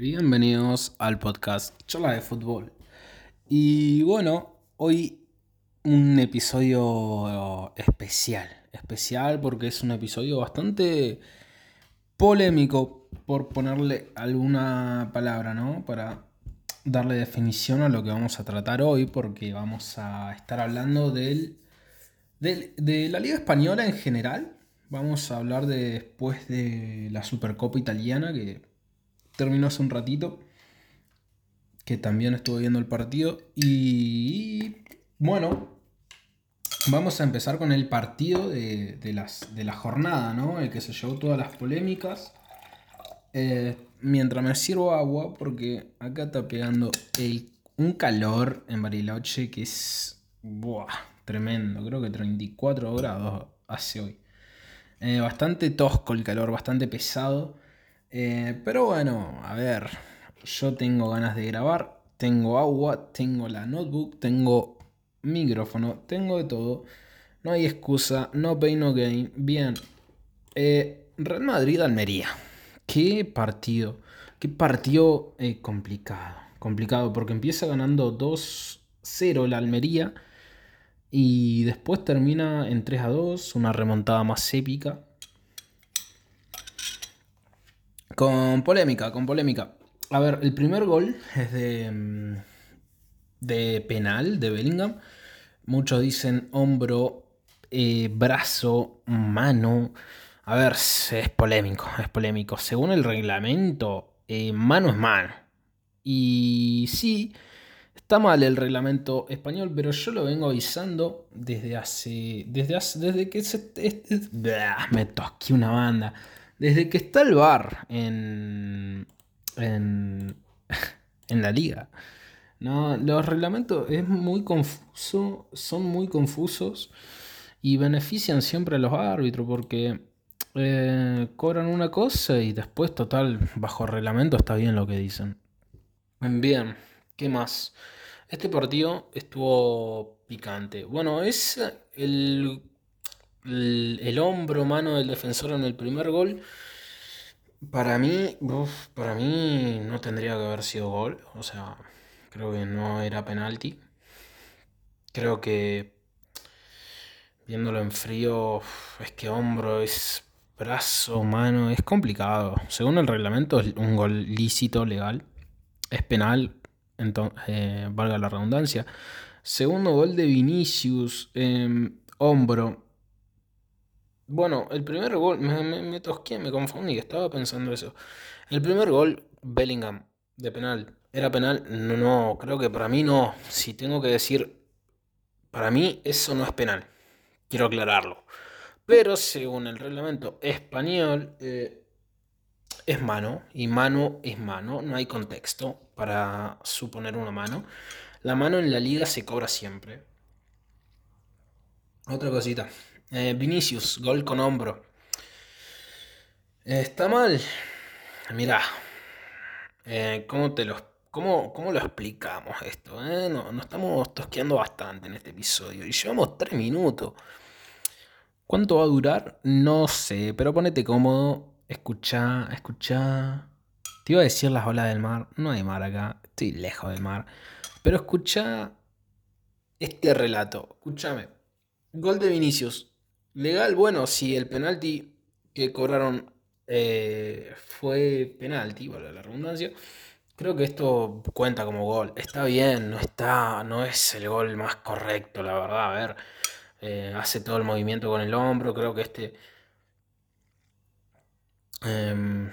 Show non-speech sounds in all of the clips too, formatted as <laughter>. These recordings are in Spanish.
Bienvenidos al podcast Charla de Fútbol. Y bueno, hoy un episodio especial. Especial porque es un episodio bastante polémico, por ponerle alguna palabra, ¿no? Para darle definición a lo que vamos a tratar hoy, porque vamos a estar hablando del, del- de la Liga Española en general. Vamos a hablar de, después de la Supercopa Italiana, que terminó hace un ratito, que también estuve viendo el partido. Y bueno, vamos a empezar con el partido de, de las, de la jornada, ¿no? El que se llevó todas las polémicas. Eh, mientras me sirvo agua, porque acá está pegando un calor en Bariloche que es buah, tremendo. Creo que 34 grados hace hoy. Eh, bastante tosco el calor, bastante pesado. Eh, pero bueno, a ver, yo tengo ganas de grabar, tengo agua, tengo la notebook, tengo micrófono, tengo de todo. No hay excusa, no pain, no gain. Bien, eh, Real Madrid-Almería. Qué partido, qué partido eh, complicado. Complicado porque empieza ganando 2-0 la Almería y después termina en 3-2, una remontada más épica. Con polémica, con polémica. A ver, el primer gol es de, mm, de penal de Bellingham. Muchos dicen hombro, eh, brazo, mano. A ver, es polémico, es polémico. Según el reglamento, eh, mano es mano. Y sí, está mal el reglamento español, pero yo lo vengo avisando desde hace. Desde, hace, desde que se. me tosqué una banda. Desde que está el VAR en. en. <laughs> en la liga. No, los reglamentos es muy confuso, son muy confusos y benefician siempre a los árbitros porque eh, cobran una cosa y después, total, bajo reglamento está bien lo que dicen. Bien, ¿qué más? Este partido estuvo picante. Bueno, es el, el, hombro, mano del defensor en el primer gol. Para mí, para mí no tendría que haber sido gol. O sea, creo que no era penalti. Creo que viéndolo en frío, es que hombro es brazo, mano, es complicado. Según el reglamento, es un gol lícito, legal. Es penal, entonces, valga la redundancia. Segundo gol de Vinicius, em, hombro. Bueno, el primer gol, me, tosqué, me confundí, estaba pensando eso. El primer gol, Bellingham, de penal. ¿Era penal? No, no, creo que para mí no. Si tengo que decir, para mí eso no es penal. Quiero aclararlo. Pero según el reglamento español, eh, es mano. Y mano es mano. No hay contexto para suponer una mano. La mano en la liga se cobra siempre. Otra cosita. Eh, Vinicius, gol con hombro. ¿Está mal? Mirá. eh, ¿cómo, te lo, cómo, cómo lo explicamos esto? eh? No, nos estamos tosqueando bastante en este episodio. Y llevamos tres minutos. ¿Cuánto va a durar? No sé, pero ponete cómodo. Escucha, escucha. Te iba a decir las olas del mar. No hay mar acá. Estoy lejos del mar. Pero escucha este relato. Escúchame. Gol de Vinicius. Legal, bueno, si el penalti que cobraron eh, fue penalti, vale la redundancia. Creo que esto cuenta como gol. Está bien, no está, no es el gol más correcto, la verdad. A ver, eh, hace todo el movimiento con el hombro. Creo que este, em,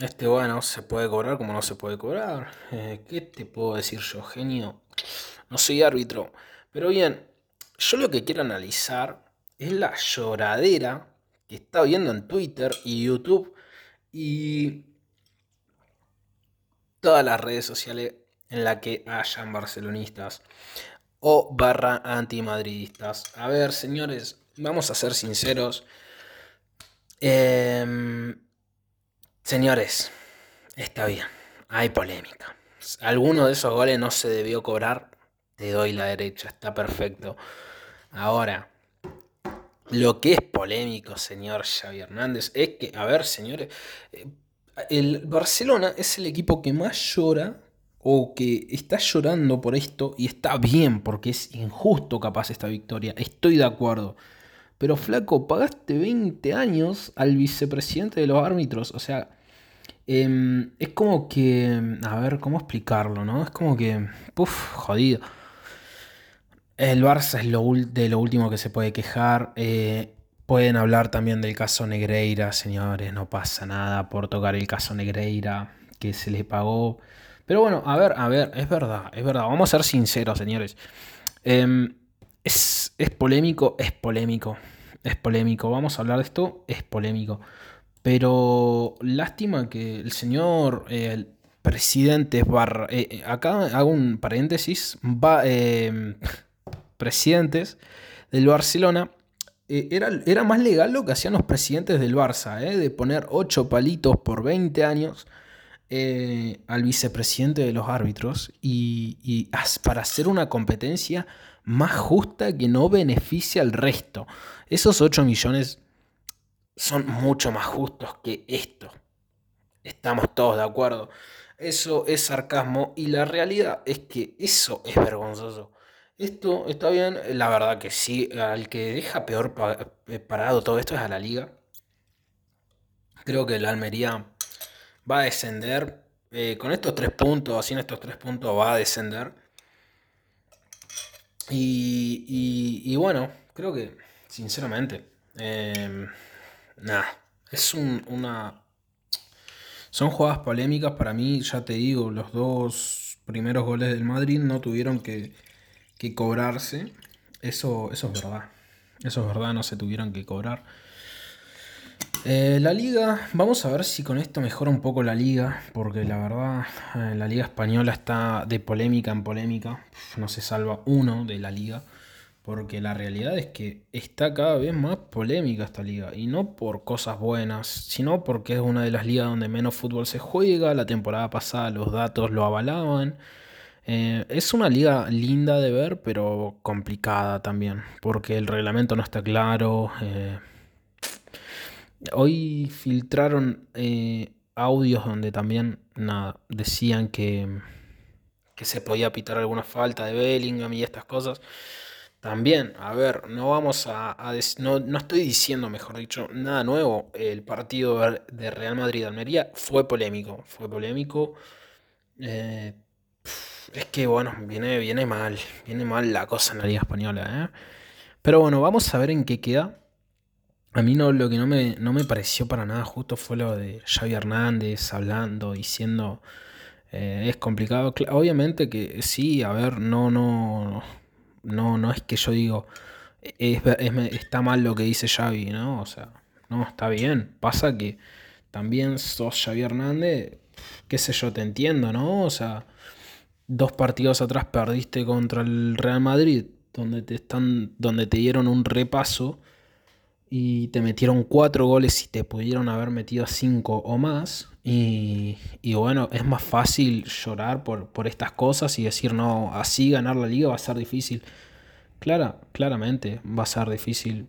este bueno, se puede cobrar como no se puede cobrar. Eh, ¿qué te puedo decir yo, genio? No soy árbitro. Pero bien, yo lo que quiero analizar es la lloradera que está viendo en Twitter y YouTube y todas las redes sociales en la que hayan barcelonistas o barra antimadridistas. A ver, señores, vamos a ser sinceros. Em, señores, está bien, hay polémica. Alguno de esos goles no se debió cobrar, te doy la derecha, está perfecto. Ahora, lo que es polémico, señor Xavi Hernández, es que, a ver, señores, eh, el Barcelona es el equipo que más llora o que está llorando por esto y está bien porque es injusto capaz esta victoria, estoy de acuerdo. Pero flaco, pagaste 20 años al vicepresidente de los árbitros, o sea, em, es como que, a ver, ¿cómo explicarlo, no? Es como que, puff, jodido. El Barça es lo, de lo último que se puede quejar. Eh, pueden hablar también del caso Negreira, señores, no pasa nada por tocar el caso Negreira que se le pagó. Pero bueno, a ver, a ver, es verdad, es verdad. Vamos a ser sinceros, señores. Em, es, polémico, es polémico, es polémico. Vamos a hablar de esto, es polémico. Pero lástima que el señor el presidente barra, eh, eh, acá hago un paréntesis, va, em, presidentes del Barcelona, eh, era, era, más legal lo que hacían los presidentes del Barça, de poner 8 palitos por 20 años eh, al vicepresidente de los árbitros y, para hacer una competencia más justa que no beneficie al resto. Esos 8 millones son mucho más justos que esto. Estamos todos de acuerdo. Eso es sarcasmo y la realidad es que eso es vergonzoso. Esto está bien, la verdad que sí, al que deja peor eh, parado todo esto es a la liga. Creo que la Almería va a descender. Eh, con estos tres puntos, sin estos tres puntos, va a descender. Y, bueno, creo que, sinceramente, em, nada, es una... Son jugadas polémicas para mí, ya te digo, los dos primeros goles del Madrid no tuvieron que, que cobrarse. Eso, eso es verdad. Eso es verdad, no se tuvieron que cobrar. Eh, la liga, vamos a ver si con esto mejora un poco la liga, porque la verdad eh, la liga española está de polémica en polémica, no se salva uno de la liga, porque la realidad es que está cada vez más polémica esta liga, y no por cosas buenas, sino porque es una de las ligas donde menos fútbol se juega, la temporada pasada los datos lo avalaban. Eh, es una liga linda de ver, pero complicada también, porque el reglamento no está claro. Hoy filtraron eh, audios donde también nada, decían que, que se podía pitar alguna falta de Bellingham y estas cosas. También, a ver, no vamos a, no, no, estoy diciendo, mejor dicho, nada nuevo. El partido de Real Madrid-Almería fue polémico, fue polémico. Eh, es que bueno, viene, viene mal, viene mal la cosa en la Liga Española. ¿eh? Pero bueno, vamos a ver en qué queda. A mí no, lo que no me, no me pareció para nada justo fue lo de Xavi Hernández hablando, diciendo, eh, es complicado. Obviamente que sí, a ver, no, no, no, no es que yo digo, está mal lo que dice Xavi, ¿no? O sea, no, está bien. Pasa que también sos Xavi Hernández, qué sé yo, te entiendo, ¿no? O sea, dos partidos atrás perdiste contra el Real Madrid, donde te están, donde te dieron un repaso y te metieron cuatro goles y te pudieron haber metido cinco o más. Y, bueno, es más fácil llorar por, por, estas cosas y decir, no, así ganar la liga va a ser difícil. Clara, claramente va a ser difícil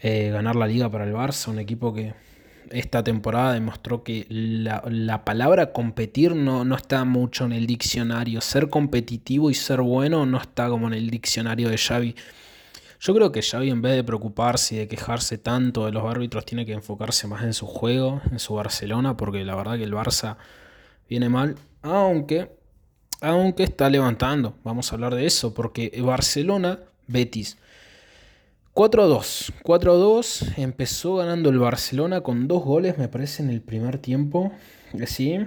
eh, ganar la liga para el Barça, un equipo que esta temporada demostró que la, la palabra competir no, no, está mucho en el diccionario. Ser competitivo y ser bueno no está como en el diccionario de Xavi. Yo creo que Xavi en vez de preocuparse y de quejarse tanto de los árbitros tiene que enfocarse más en su juego, en su Barcelona, porque la verdad que el Barça viene mal, aunque aunque está levantando. Vamos a hablar de eso, porque Barcelona, Betis. 4-2. 4-2. Empezó ganando el Barcelona con dos goles, me parece, en el primer tiempo. ¿Sí?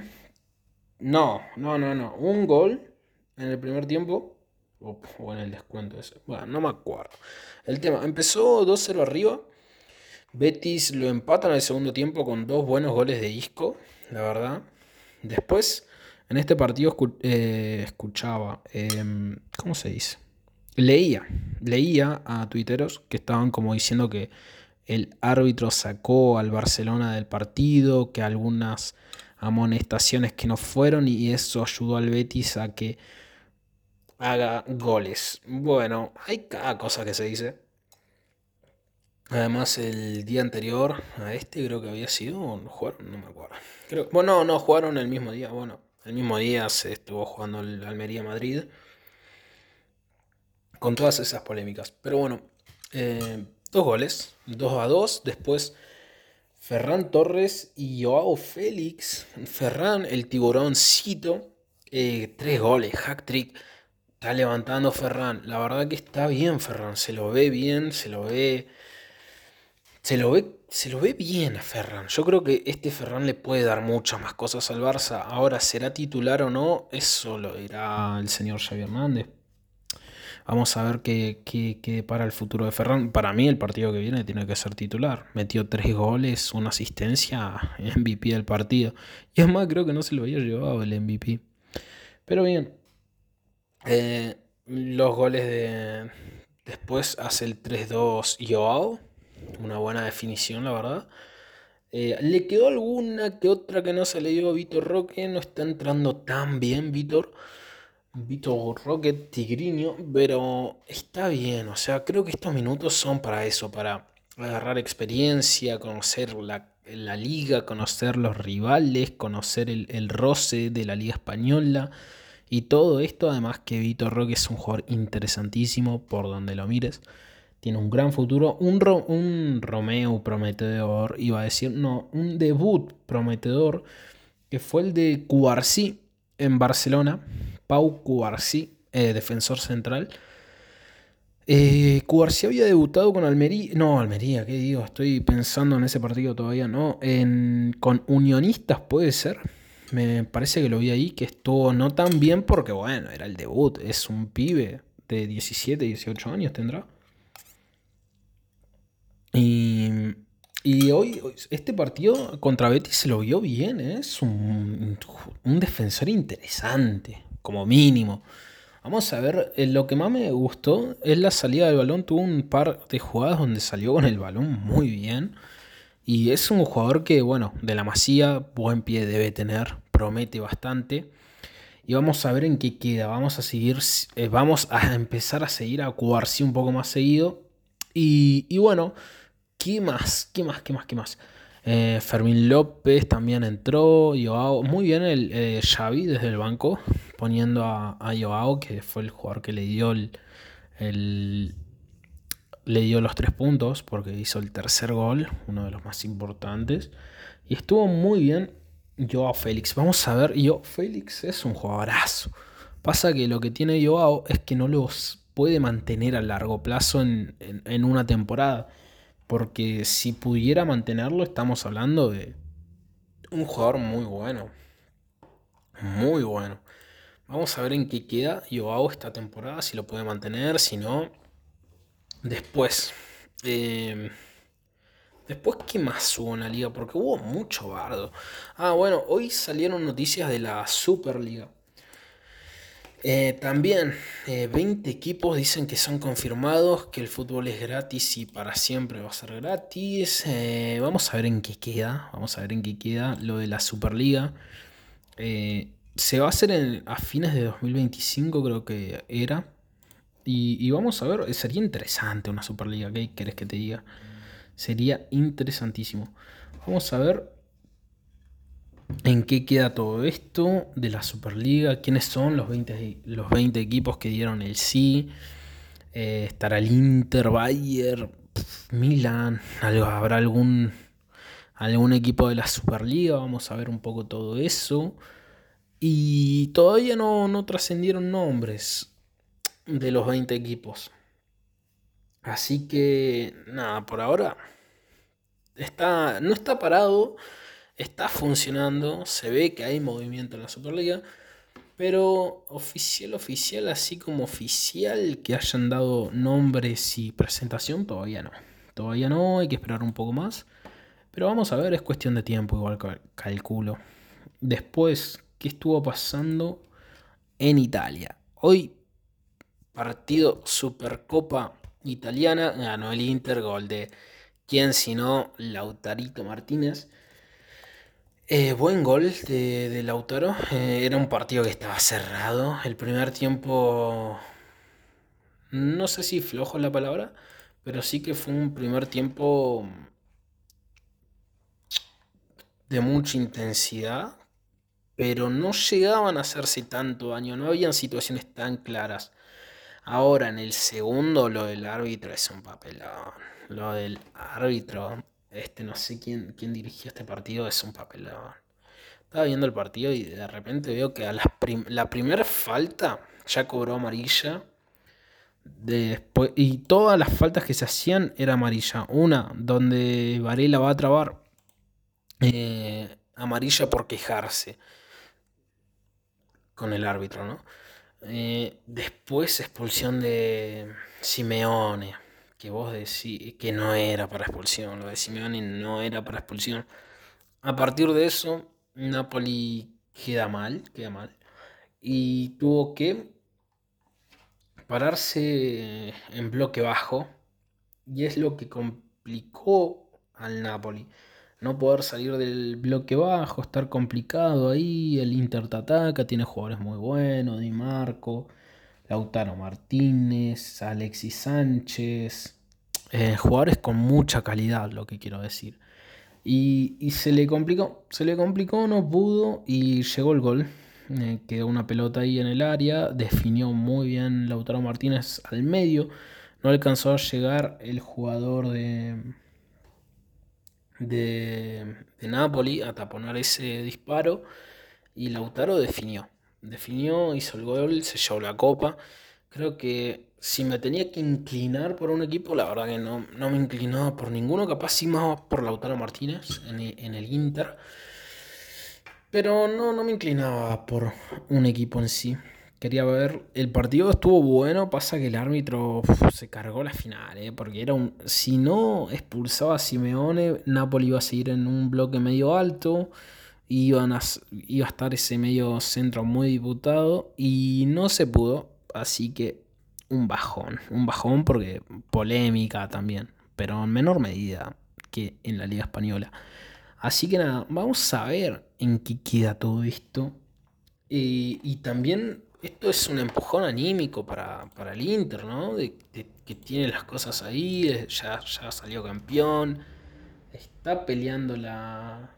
No, no, no, no. Un gol en el primer tiempo o, en el descuento ese. Bueno, no me acuerdo. El tema, empezó 2-0 arriba. Betis lo empatan en el segundo tiempo con dos buenos goles de Isco, la verdad. Después, en este partido eh, escuchaba, em, ¿cómo se dice? Leía, leía a tuiteros que estaban como diciendo que el árbitro sacó al Barcelona del partido, que algunas amonestaciones que no fueron y eso ayudó al Betis a que haga goles. Bueno, hay cada cosa que se dice. Además, el día anterior a este creo que había sido, no no me acuerdo. Creo, bueno, no, jugaron el mismo día, bueno, el mismo día se estuvo jugando el Almería Madrid. Con todas esas polémicas. Pero bueno, eh, dos goles, 2 a 2. Después Ferran Torres y Joao Félix. Ferran, el tiburóncito. Eh, tres goles, hack trick. Está levantando Ferran. La verdad que está bien Ferran. Se lo ve bien, se lo ve se lo ve, se lo ve bien Ferran. Yo creo que este Ferran le puede dar muchas más cosas al Barça. Ahora, ¿será titular o no? Eso lo dirá el señor Xavi Hernández. Vamos a ver qué, qué, para el futuro de Ferran. Para mí, el partido que viene tiene que ser titular. Metió tres goles, una asistencia, <laughs> MVP del partido. Y es más, creo que no se lo había llevado el MVP. Pero bien, eh, los goles de. Después hace el 3-2 Joao una buena definición, la verdad. Eh, le quedó alguna que otra que no se le dio a Vitor Roque. No está entrando tan bien, Vitor. Vitor Roque, Tigriño. Pero está bien. O sea, creo que estos minutos son para eso. Para agarrar experiencia, conocer la, liga, conocer los rivales, conocer el, el roce de la liga española. Y todo esto, además que Vitor Roque es un jugador interesantísimo por donde lo mires tiene un gran futuro, un, un Romeo prometedor, iba a decir, no, un debut prometedor, que fue el de Cuarcí en Barcelona, Pau Cuarcí, eh, defensor central. Eh, había debutado con Almería, no, Almería, ¿qué digo? Estoy pensando en ese partido todavía, ¿no? Con Unionistas puede ser. Me parece que lo vi ahí, que estuvo no tan bien porque, bueno, era el debut, es un pibe de 17, 18 años tendrá. Y, hoy, este partido contra Betis se lo vio bien, ¿eh? es un, defensor interesante, como mínimo. Vamos a ver, eh, lo que más me gustó es la salida del balón. Tuvo un par de jugadas donde salió con el balón muy bien. Y es un jugador que, bueno, de la masía, buen pie debe tener, promete bastante. Y vamos a ver en qué queda. Vamos a seguir, eh, vamos a <laughs> empezar a seguir a Cuarci un poco más seguido. Y, y bueno, ¿Qué más? ¿Qué más? ¿Qué más? ¿Qué más? Eh, Fermín López también entró. Joao, muy bien el eh, Xavi desde el banco, poniendo a, a, Joao, que fue el jugador que le dio el, le dio los tres puntos porque hizo el tercer gol, uno de los más importantes. Y estuvo muy bien Joao Félix. Vamos a ver, Joao Félix es un jugadorazo. Pasa que lo que tiene Joao es que no los puede mantener a largo plazo en, en una temporada. Porque si pudiera mantenerlo, estamos hablando de un jugador muy bueno. Muy bueno. Vamos a ver en qué queda Joao esta temporada, si lo puede mantener, si no. Después. Em, después, ¿qué más hubo en la liga? Porque hubo mucho bardo. Ah, bueno, hoy salieron noticias de la Superliga. Eh, también 20 eh, equipos dicen que son confirmados, que el fútbol es gratis y para siempre va a ser gratis. Eh, vamos a ver en qué queda. Vamos a ver en qué queda lo de la Superliga. se va a hacer a fines de 2025, creo que era. Y, y, vamos a ver, sería interesante una Superliga. ¿Qué querés que te diga? Sería interesantísimo. Vamos a ver en qué queda todo esto de la Superliga, quiénes son los 20, los 20 equipos que dieron el sí. Eh, estará el Inter, Bayern, Milan, habrá algún, algún equipo de la Superliga, vamos a ver un poco todo eso. Y todavía no, no trascendieron nombres de los 20 equipos. Así que nada, por ahora está, no está parado está funcionando, se ve que hay movimiento en la Superliga, pero oficial, oficial, así como oficial, que hayan dado nombres y presentación, todavía no. Todavía no, hay que esperar un poco más. Pero vamos a ver, es cuestión de tiempo, igual calculo. Después, ¿qué estuvo pasando en Italia? Hoy, partido Supercopa Italiana, ganó el Inter, gol de quién sino Lautarito Martínez. Eh, buen gol de, Lautaro. Eh, era un partido que estaba cerrado. El primer tiempo, no sé si flojo la palabra, pero sí que fue un primer tiempo de mucha intensidad, pero no llegaban a hacerse tanto daño, no habían situaciones tan claras. Ahora en el segundo lo del árbitro es un papelón. Lo del árbitro, este no sé quién, quién dirigió este partido, es un papelón. Estaba viendo el partido y de repente veo que a la, la primera falta ya cobró amarilla. Después, y todas las faltas que se hacían era amarilla. Una donde Varela va a trabar eh, amarilla por quejarse con el árbitro, ¿no? Eh, después expulsión de Simeone, que vos decís que no era para expulsión, lo de Simeone no era para expulsión. A partir de eso, Napoli queda mal, queda mal. Y tuvo que pararse en bloque bajo. Y es lo que complicó al Napoli no poder salir del bloque bajo, estar complicado ahí, el Inter te ataca, tiene jugadores muy buenos, Di Marco, Lautaro Martínez, Alexis Sánchez, eh, jugadores con mucha calidad, lo que quiero decir. Y, se le complicó, se le complicó, no pudo y llegó el gol. Eh, quedó una pelota ahí en el área, definió muy bien Lautaro Martínez al medio, no alcanzó a llegar el jugador de, de, de Napoli a taponar ese disparo y Lautaro definió. Definió, hizo el gol, se llevó la copa. Creo que si me tenía que inclinar por un equipo, la verdad que no, no me inclinaba por ninguno, capaz sí más por Lautaro Martínez en el Inter. Pero no, no me inclinaba por un equipo en sí quería ver. El partido estuvo bueno, pasa que el árbitro se cargó la final, ¿eh? porque era un. Si no expulsaba a Simeone, Napoli iba a seguir en un bloque medio alto. Iban a, iba a estar ese medio centro muy diputado y no se pudo. Así que un bajón. Un bajón porque polémica también, pero en menor medida que en la Liga Española. Así que nada, vamos a ver en qué queda todo esto. Eh, y también esto es un empujón anímico para, el Inter, ¿no? De, que tiene las cosas ahí, ya, ya salió campeón, está peleando la,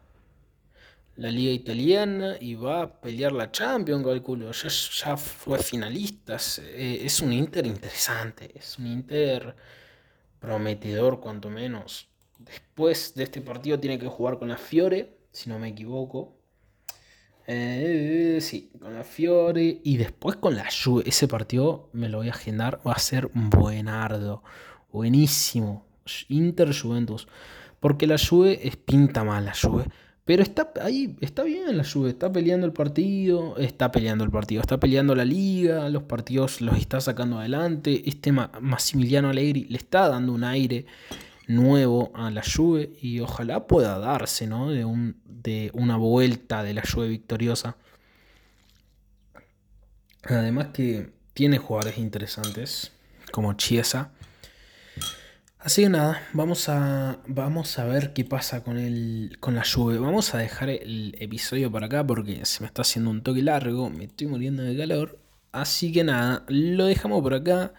la liga italiana y va a pelear la Champions, calculo. Ya, ya fue finalista. Eh, es, un Inter interesante, es un Inter prometedor cuanto menos. Después de este partido tiene que jugar con la Fiore, si no me equivoco. Eh, sí, con la Fiore y después con la Juve. Ese partido me lo voy a agendar. Va a ser buenardo. Buenísimo. Inter Juventus. Porque la Juve es pinta mal la Juve. Pero está ahí, está bien la Juve. Está peleando el partido. Está peleando el partido. Está peleando la liga. Los partidos los está sacando adelante. Este Massimiliano Allegri le está dando un aire nuevo a la Juve y ojalá pueda darse, ¿no? De, un, de una vuelta de la Juve victoriosa. Además que tiene jugadores interesantes como Chiesa. Así que nada, vamos a, vamos a ver qué pasa con, el, con la Juve. Vamos a dejar el episodio por acá porque se me está haciendo un toque largo, me estoy muriendo de calor. Así que nada, lo dejamos por acá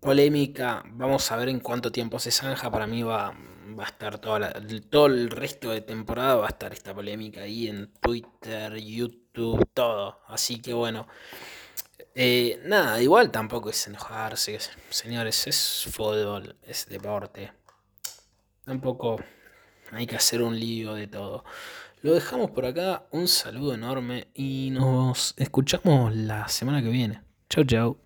polémica. Vamos a ver en cuánto tiempo se zanja. Para mí va, va a estar toda todo el resto de temporada. Va a estar esta polémica ahí en Twitter, YouTube, todo. Así que bueno. Eh, nada, igual tampoco es enojarse. Señores, es fútbol, es deporte. Tampoco hay que hacer un lío de todo. Lo dejamos por acá. Un saludo enorme y nos escuchamos la semana que viene. Chau, chau.